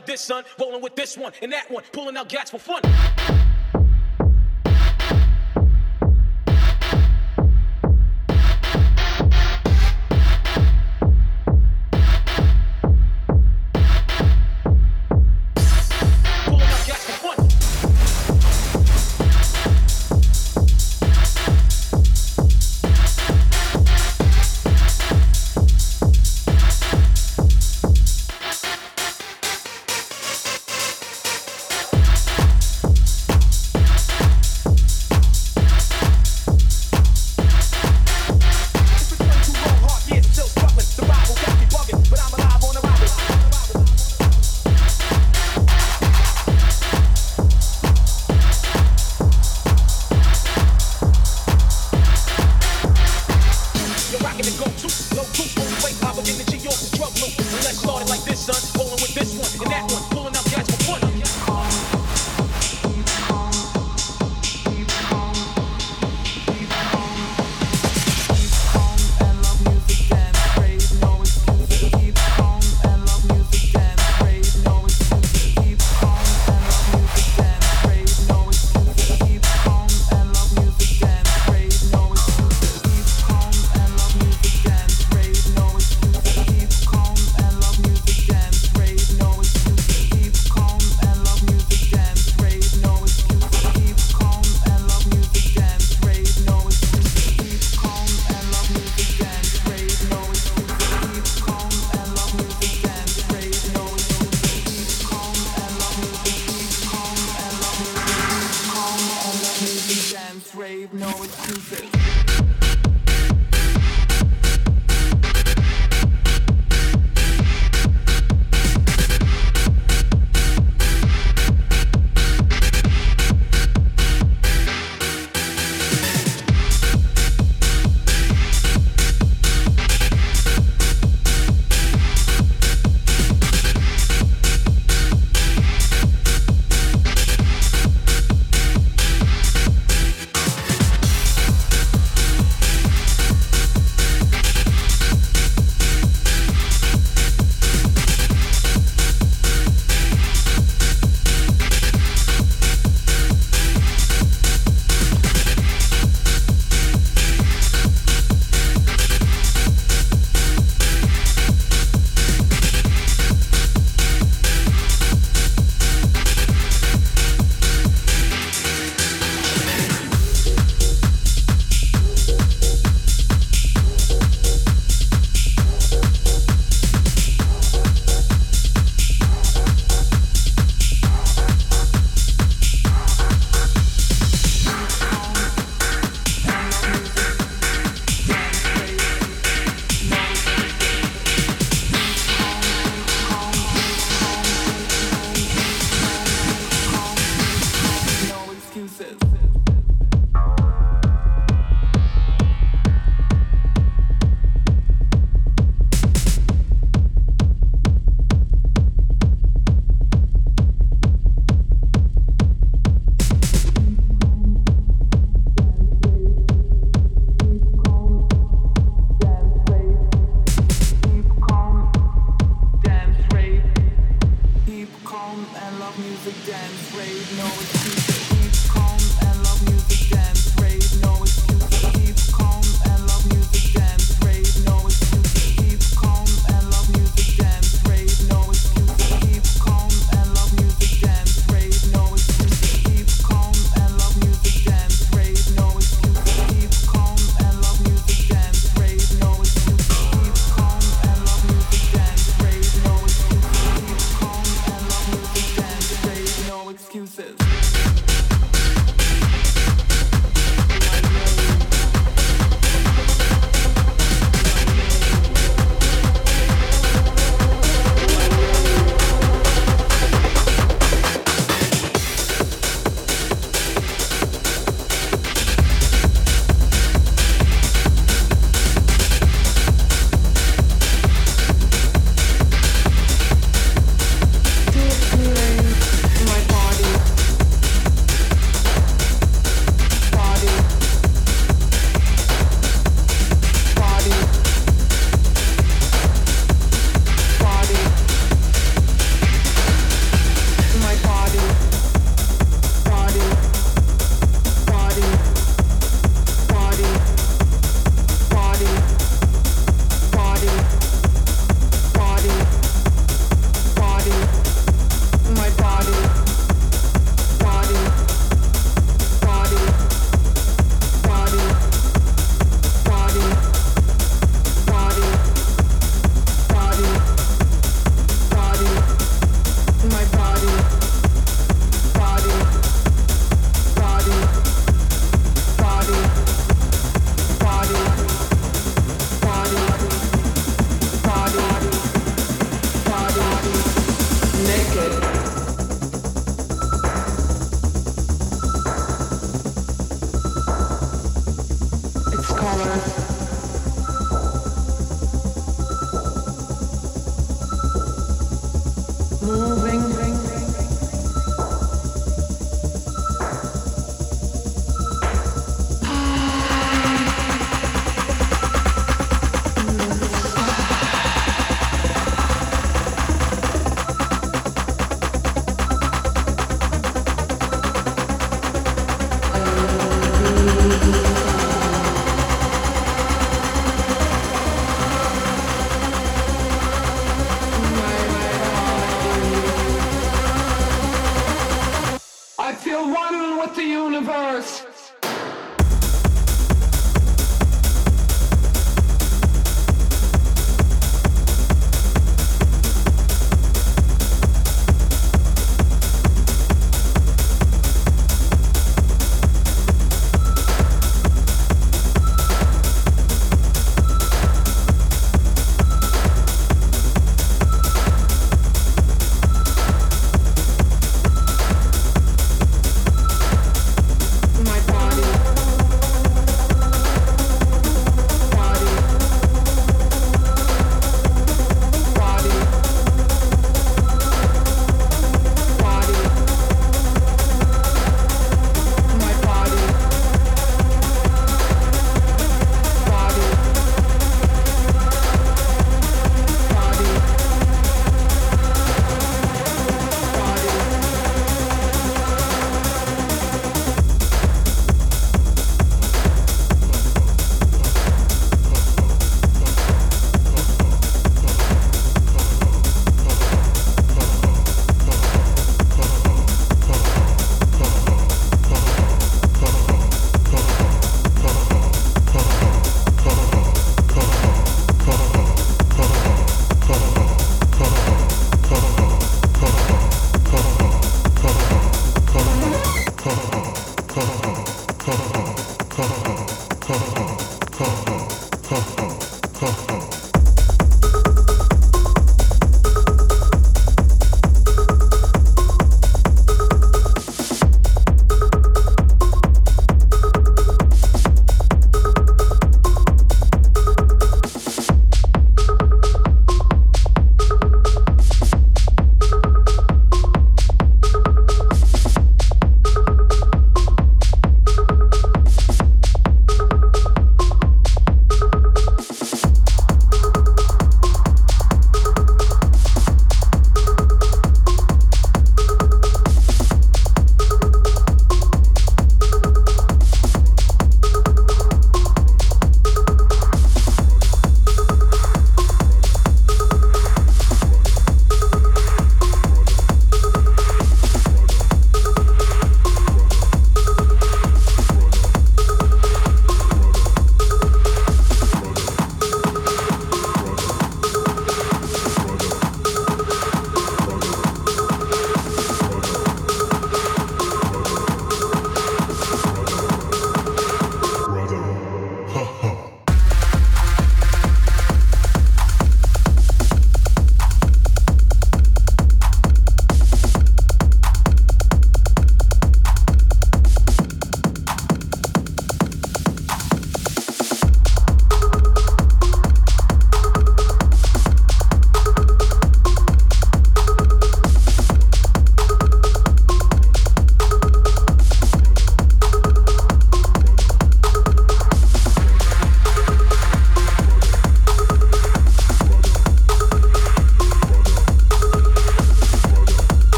like this, son. Rolling with this one and that one, pulling out gats for fun.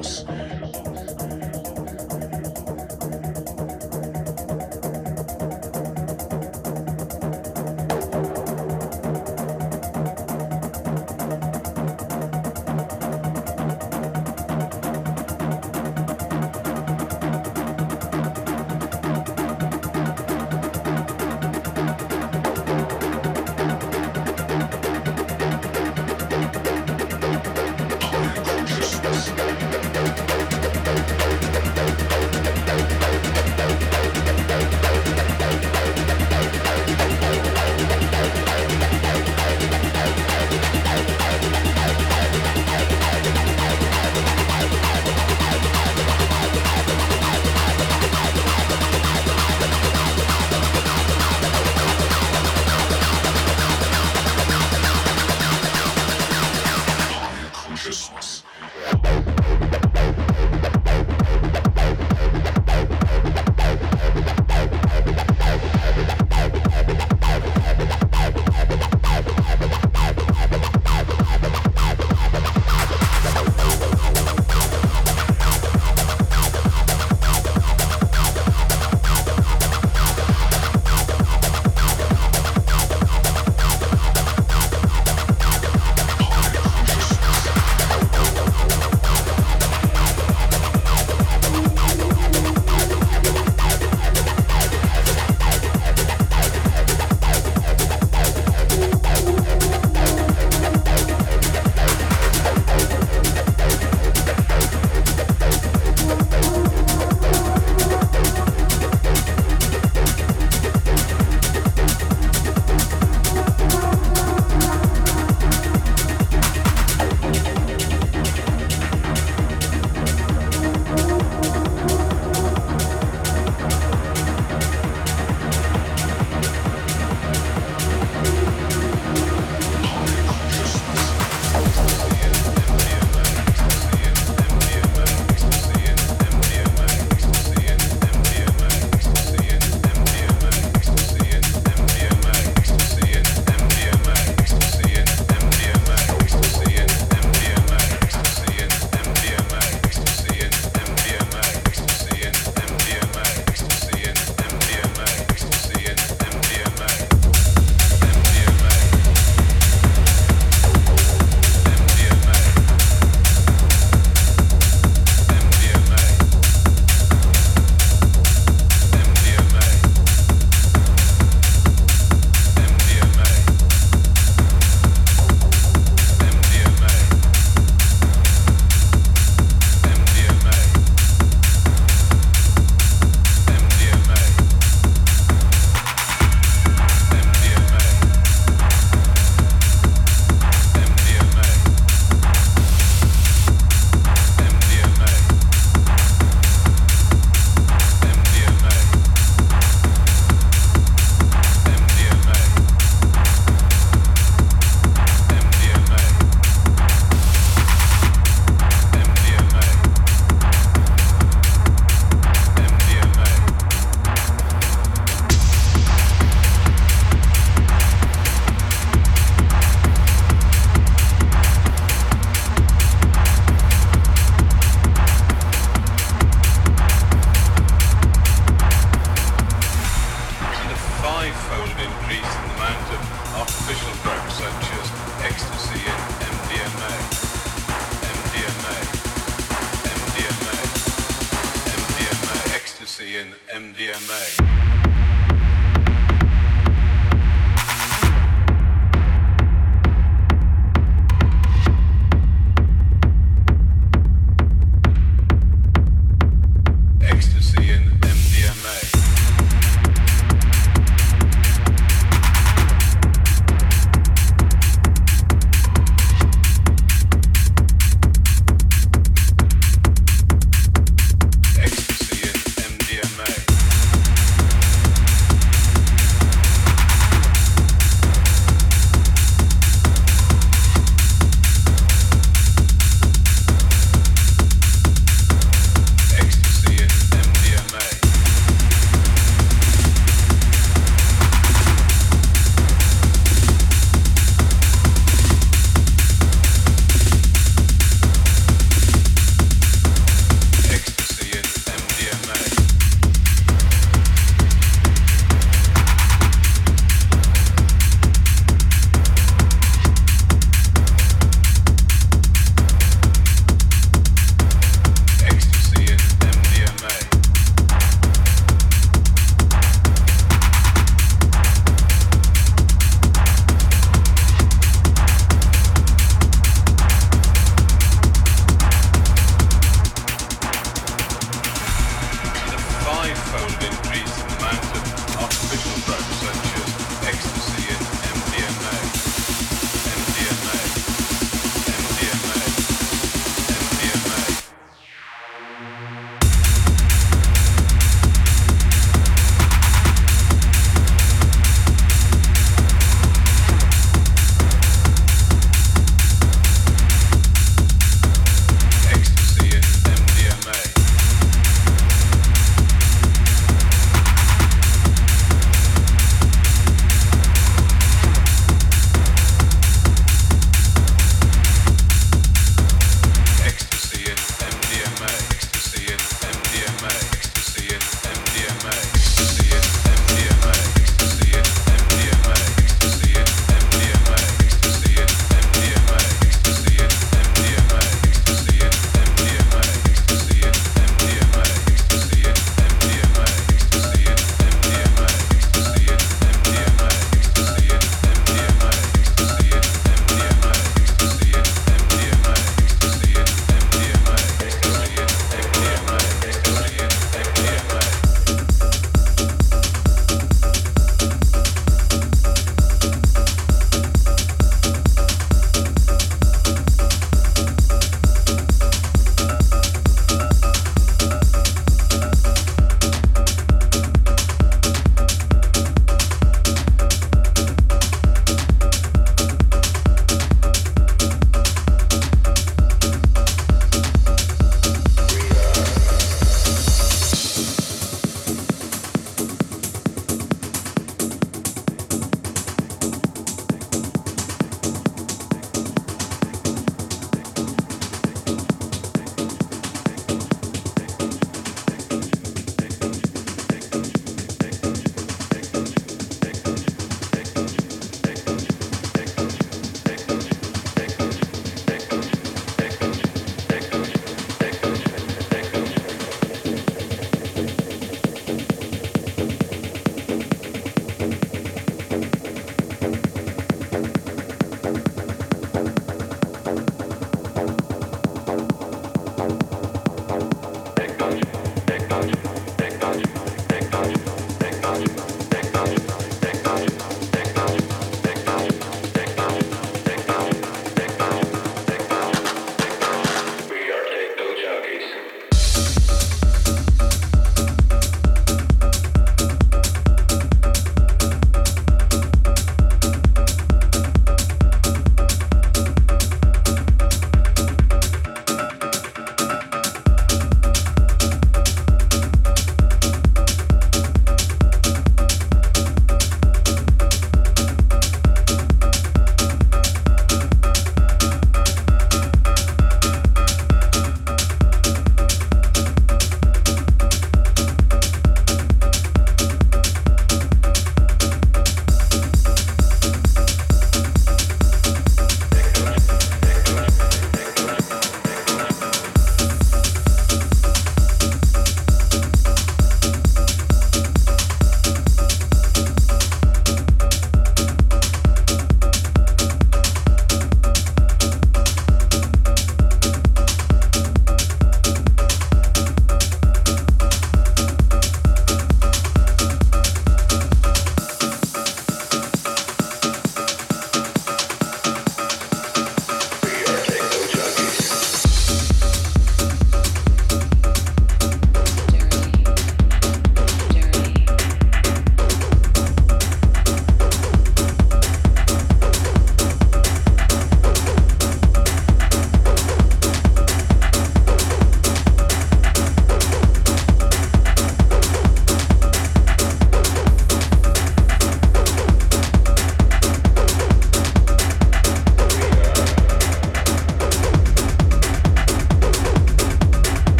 Ecstasy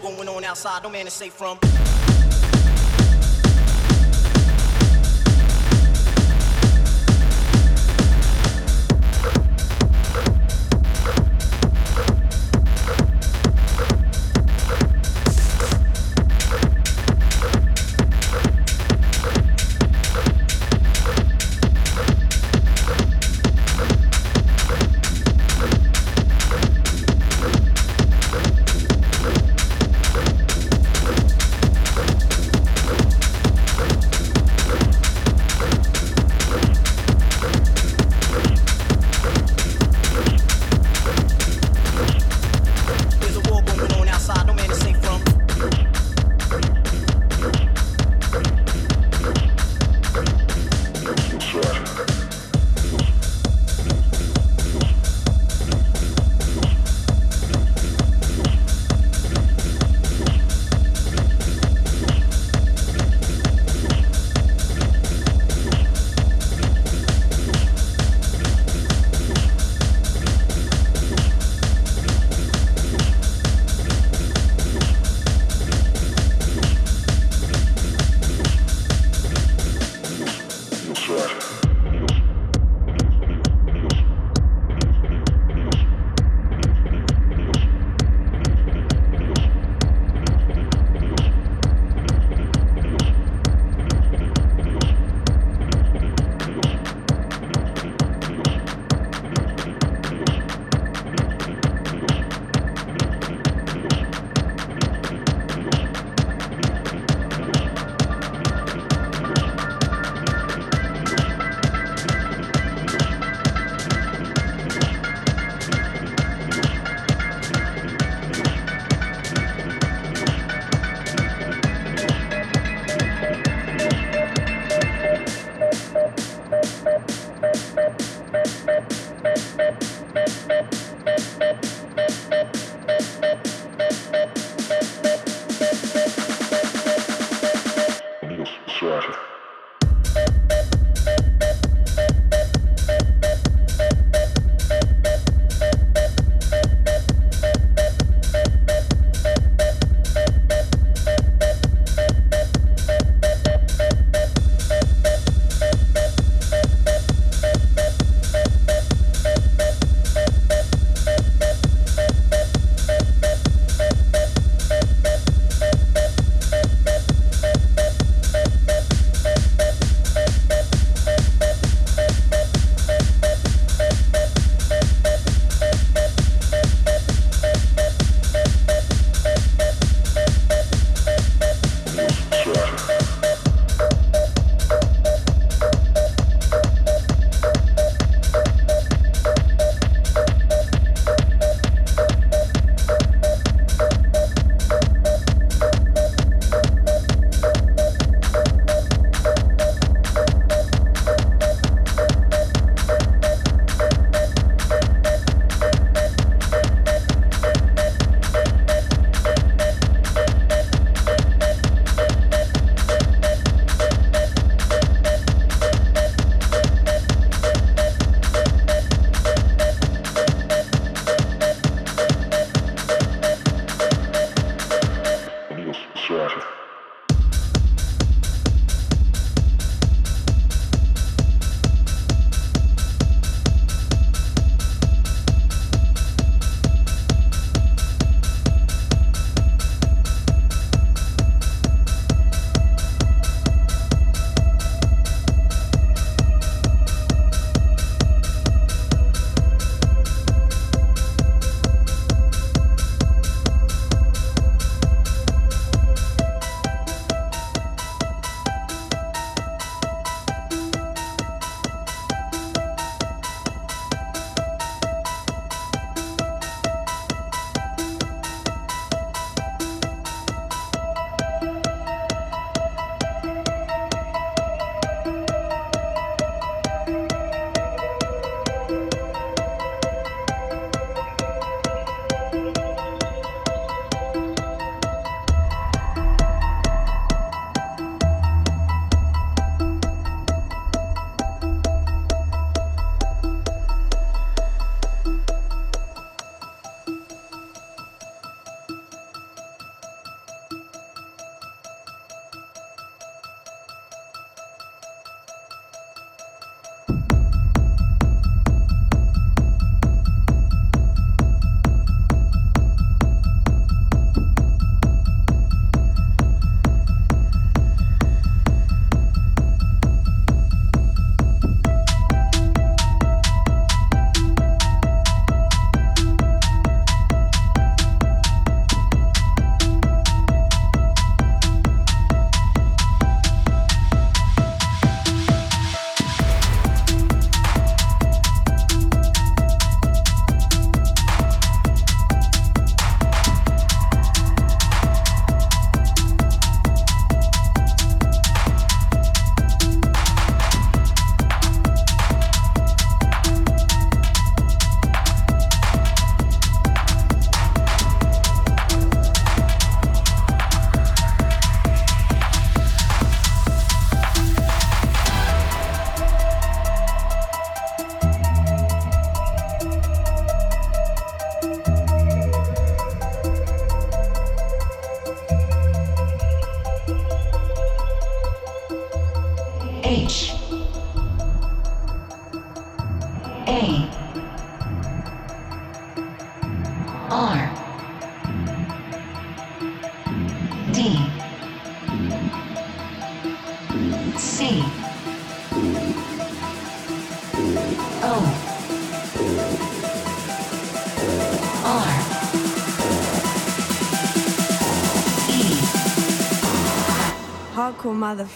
going on outside, no man is safe from.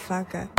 afvakken.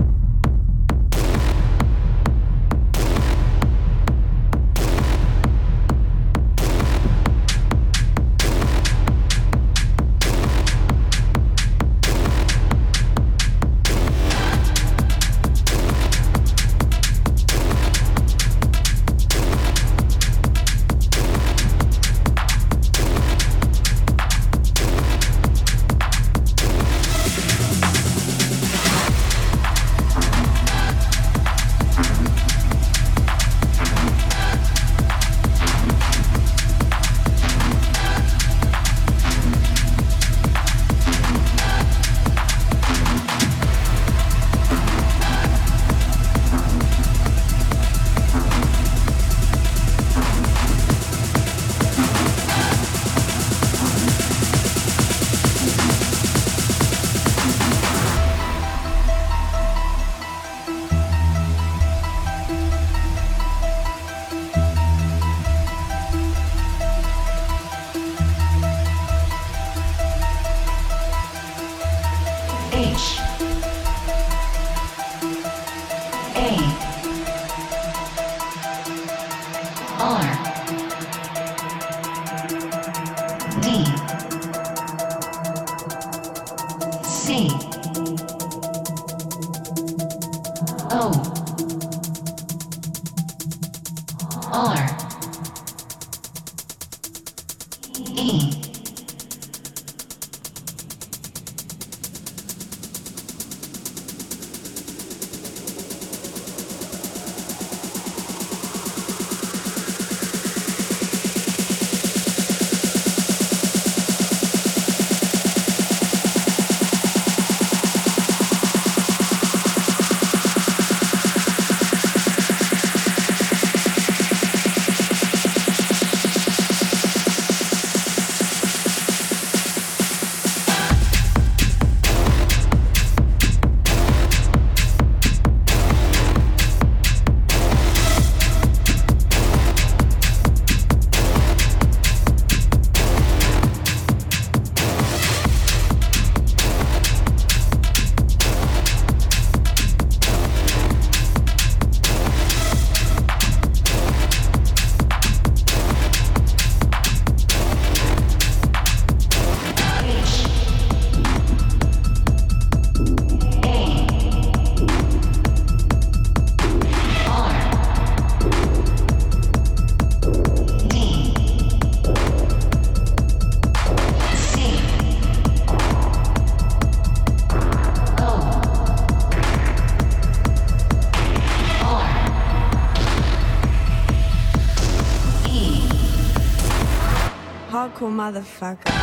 Oh. Motherfucker.